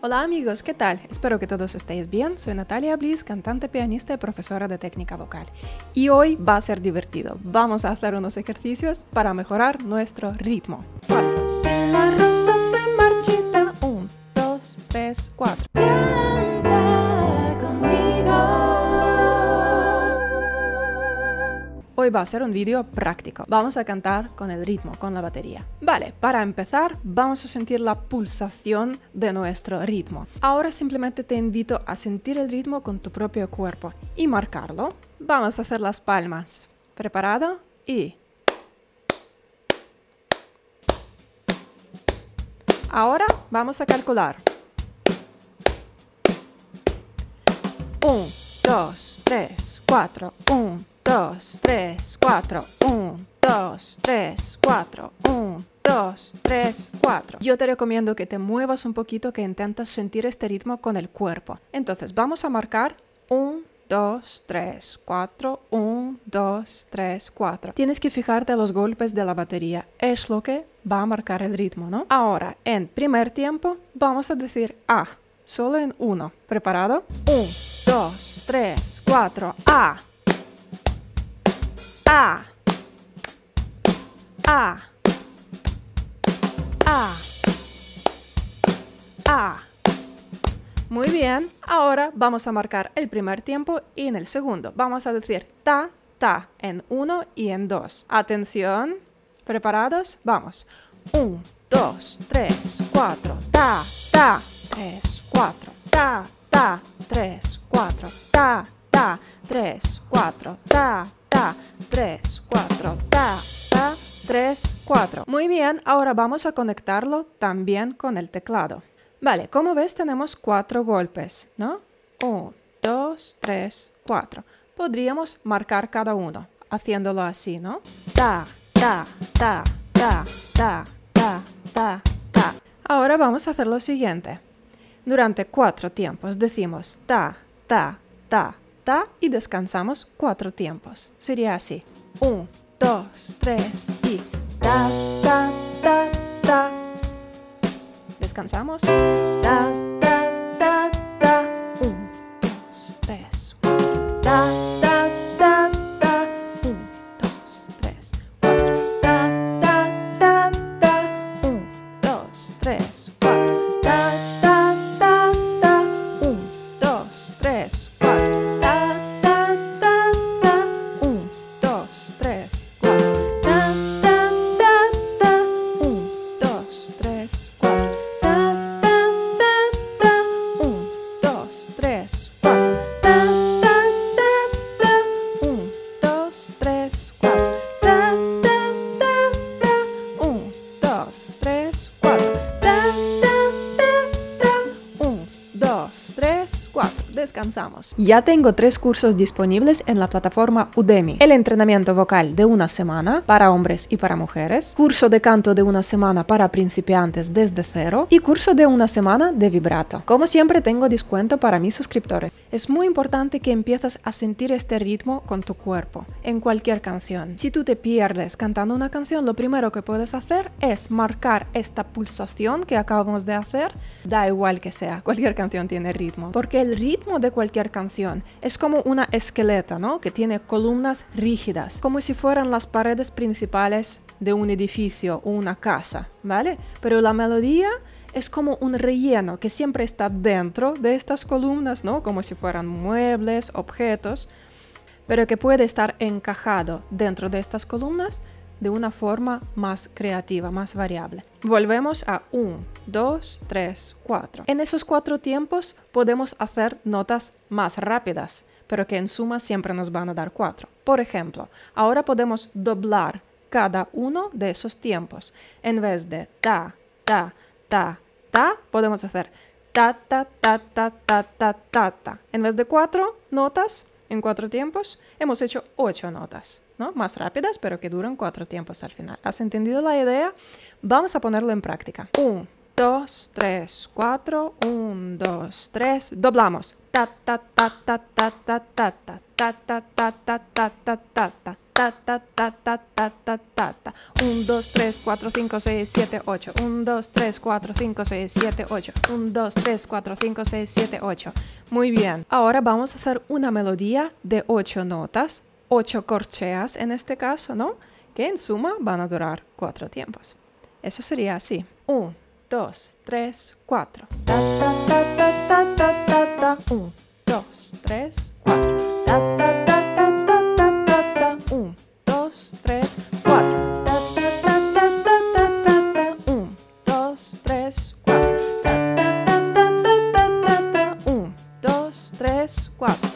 Hola amigos, ¿qué tal? Espero que todos estéis bien. Soy Natalia Bliss, cantante, pianista y profesora de técnica vocal. Y hoy va a ser divertido. Vamos a hacer unos ejercicios para mejorar nuestro ritmo. 4. Si la rosa se marchita. 1, 2, 3, 4. Hoy va a ser un vídeo práctico. Vamos a cantar con el ritmo, con la batería. Vale, para empezar vamos a sentir la pulsación de nuestro ritmo. Ahora simplemente te invito a sentir el ritmo con tu propio cuerpo y marcarlo. Vamos a hacer las palmas. ¿Preparado? Y... Ahora vamos a calcular. 1, 2, 3, 4, 1, 2, 3, 4, 1, 2, 3, 4, 1, 2, 3, 4. Yo te recomiendo que te muevas un poquito, que intentas sentir este ritmo con el cuerpo. Entonces vamos a marcar 1, 2, 3, 4, 1, 2, 3, 4. Tienes que fijarte los golpes de la batería, es lo que va a marcar el ritmo, ¿no? Ahora, en primer tiempo, vamos a decir A, solo en 1. ¿Preparado? 1, 2, 3, 4, A. A. A. A. A. Muy bien, ahora vamos a marcar el primer tiempo y en el segundo. Vamos a decir ta, ta en uno y en dos. Atención, ¿preparados? Vamos. Un, dos, tres, cuatro, ta, ta, tres, cuatro, ta, ta, tres, cuatro, ta, ta, tres, cuatro, ta, 3, 4, ta, ta, 3, 4. Muy bien, ahora vamos a conectarlo también con el teclado. Vale, como ves tenemos cuatro golpes, ¿no? 1, 2, 3, 4. Podríamos marcar cada uno, haciéndolo así, ¿no? Ta, ta, ta, ta, ta, ta, ta, ta. Ahora vamos a hacer lo siguiente. Durante cuatro tiempos decimos ta, ta, ta, y descansamos cuatro tiempos. Sería así. Un, dos, tres y ta, ta, ta, ta. Descansamos. Ta, descansamos. Ya tengo tres cursos disponibles en la plataforma Udemy. El entrenamiento vocal de una semana para hombres y para mujeres, curso de canto de una semana para principiantes desde cero y curso de una semana de vibrato. Como siempre tengo descuento para mis suscriptores. Es muy importante que empieces a sentir este ritmo con tu cuerpo en cualquier canción. Si tú te pierdes cantando una canción, lo primero que puedes hacer es marcar esta pulsación que acabamos de hacer, da igual que sea, cualquier canción tiene ritmo, porque el ritmo de cualquier canción. Es como una esqueleta, ¿no? Que tiene columnas rígidas, como si fueran las paredes principales de un edificio o una casa, ¿vale? Pero la melodía es como un relleno que siempre está dentro de estas columnas, ¿no? Como si fueran muebles, objetos, pero que puede estar encajado dentro de estas columnas de una forma más creativa, más variable. Volvemos a 1, 2, 3, 4. En esos cuatro tiempos podemos hacer notas más rápidas, pero que en suma siempre nos van a dar 4. Por ejemplo, ahora podemos doblar cada uno de esos tiempos. En vez de ta, ta, ta, ta, podemos hacer ta, ta, ta, ta, ta, ta, ta, ta. En vez de cuatro notas, en cuatro tiempos, hemos hecho ocho notas. ¿No? Más rápidas, pero que duran cuatro tiempos al final. ¿Has entendido la idea? Vamos a ponerlo en práctica. 1, 2, 3, 4, 1, 2, 3, doblamos. Ta, ta, ta, ta, ta, ta, ta, ta, ta, ta, ta, ta, ta, ta, ta, ta. ta ta ta ta ta ta ta ta. 1, 2, 3, 4, 5, 6, 7, 8. 1, 2, 3, 4, 5, 6, 7, 8. 1, 2, 3, 4, 5, 6, 7, 8. Muy bien. Ahora vamos a hacer una melodía de 8 notas, ocho corcheas en este caso, ¿no? Que en suma van a durar cuatro tiempos. Eso sería así. Un, dos, tres, cuatro. 1, dos, tres, 4. 1, dos, 3, 4. 1, 2, 3, 4. 1, 2, 3, 4.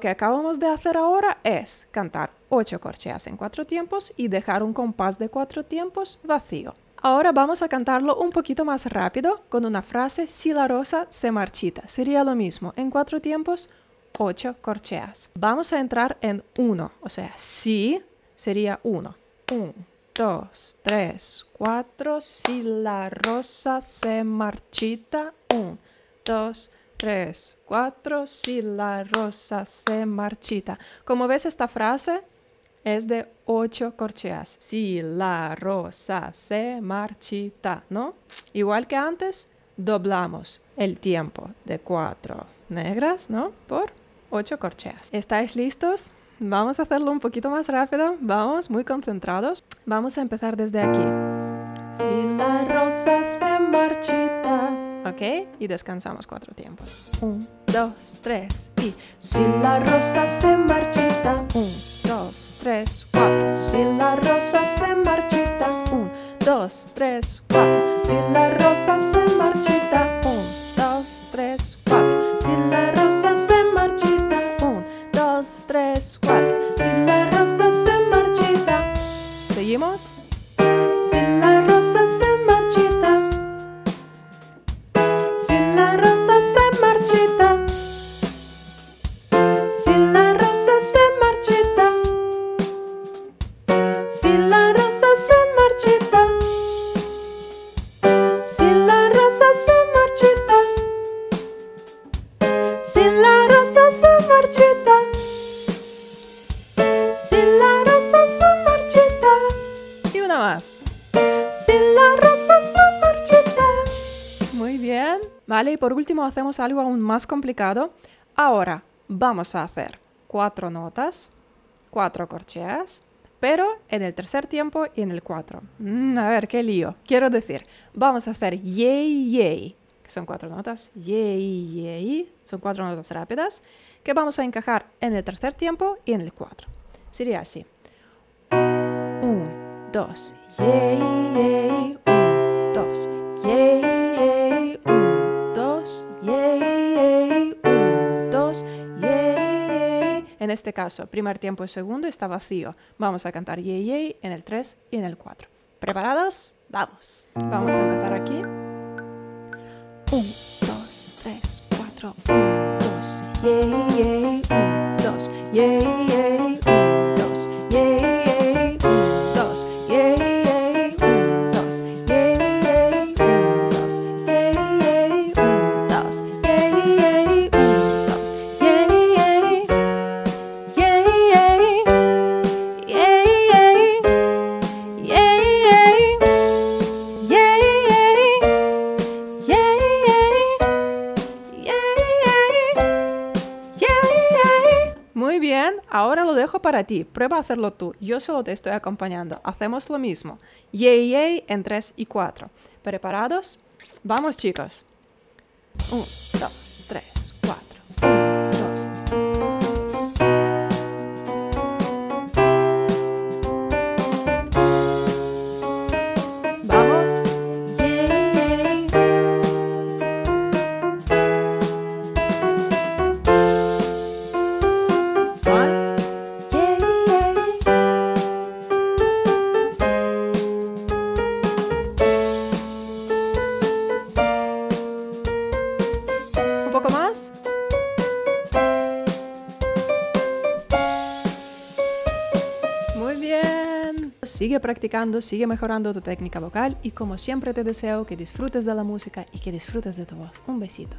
Lo que acabamos de hacer ahora es cantar 8 corcheas en 4 tiempos y dejar un compás de 4 tiempos vacío. Ahora vamos a cantarlo un poquito más rápido con una frase si la rosa se marchita. Sería lo mismo en 4 tiempos, 8 corcheas. Vamos a entrar en 1, o sea, si sería 1. 1, 2, 3, 4. Si la rosa se marchita. 1, 2, 3, 4. Si la rosa se marchita. Como ves, esta frase es de 8 corcheas. Si la rosa se marchita, ¿no? Igual que antes, doblamos el tiempo de 4 negras, ¿no? Por 8 corcheas. ¿Estáis listos? Vamos a hacerlo un poquito más rápido. Vamos, muy concentrados. Vamos a empezar desde aquí. Si la rosa se marchita. ¿Ok? Y descansamos cuatro tiempos. Un, dos, tres y. Si la rosa se marchita. Un, dos, tres, cuatro. Si la rosa se marchita. Un, dos, tres, cuatro. Si la rosa se marchita. Muy bien. Vale, y por último hacemos algo aún más complicado. Ahora vamos a hacer cuatro notas, cuatro corcheas, pero en el tercer tiempo y en el cuatro. Mm, a ver, qué lío. Quiero decir, vamos a hacer yay, yay, que son cuatro notas. Yay, yay, son cuatro notas rápidas, que vamos a encajar en el tercer tiempo y en el cuatro. Sería así. Un, dos, yay, yay, un, dos, yay, yay, un, dos, yay, yay, un, dos, yay, yay. En este caso, primer tiempo y segundo está vacío. Vamos a cantar yay, yay en el 3 y en el 4. ¿Preparados? Vamos. Vamos a empezar aquí. 1, 2, 3, 4, 1, 2, yay, yay, 1, 2, yay, yay, para ti. Prueba a hacerlo tú. Yo solo te estoy acompañando. Hacemos lo mismo. Yay, yay en 3 y 4. ¿Preparados? Vamos, chicos. 1, 2, 3, 4. Muy bien. Sigue practicando, sigue mejorando tu técnica vocal y como siempre te deseo que disfrutes de la música y que disfrutes de tu voz. Un besito.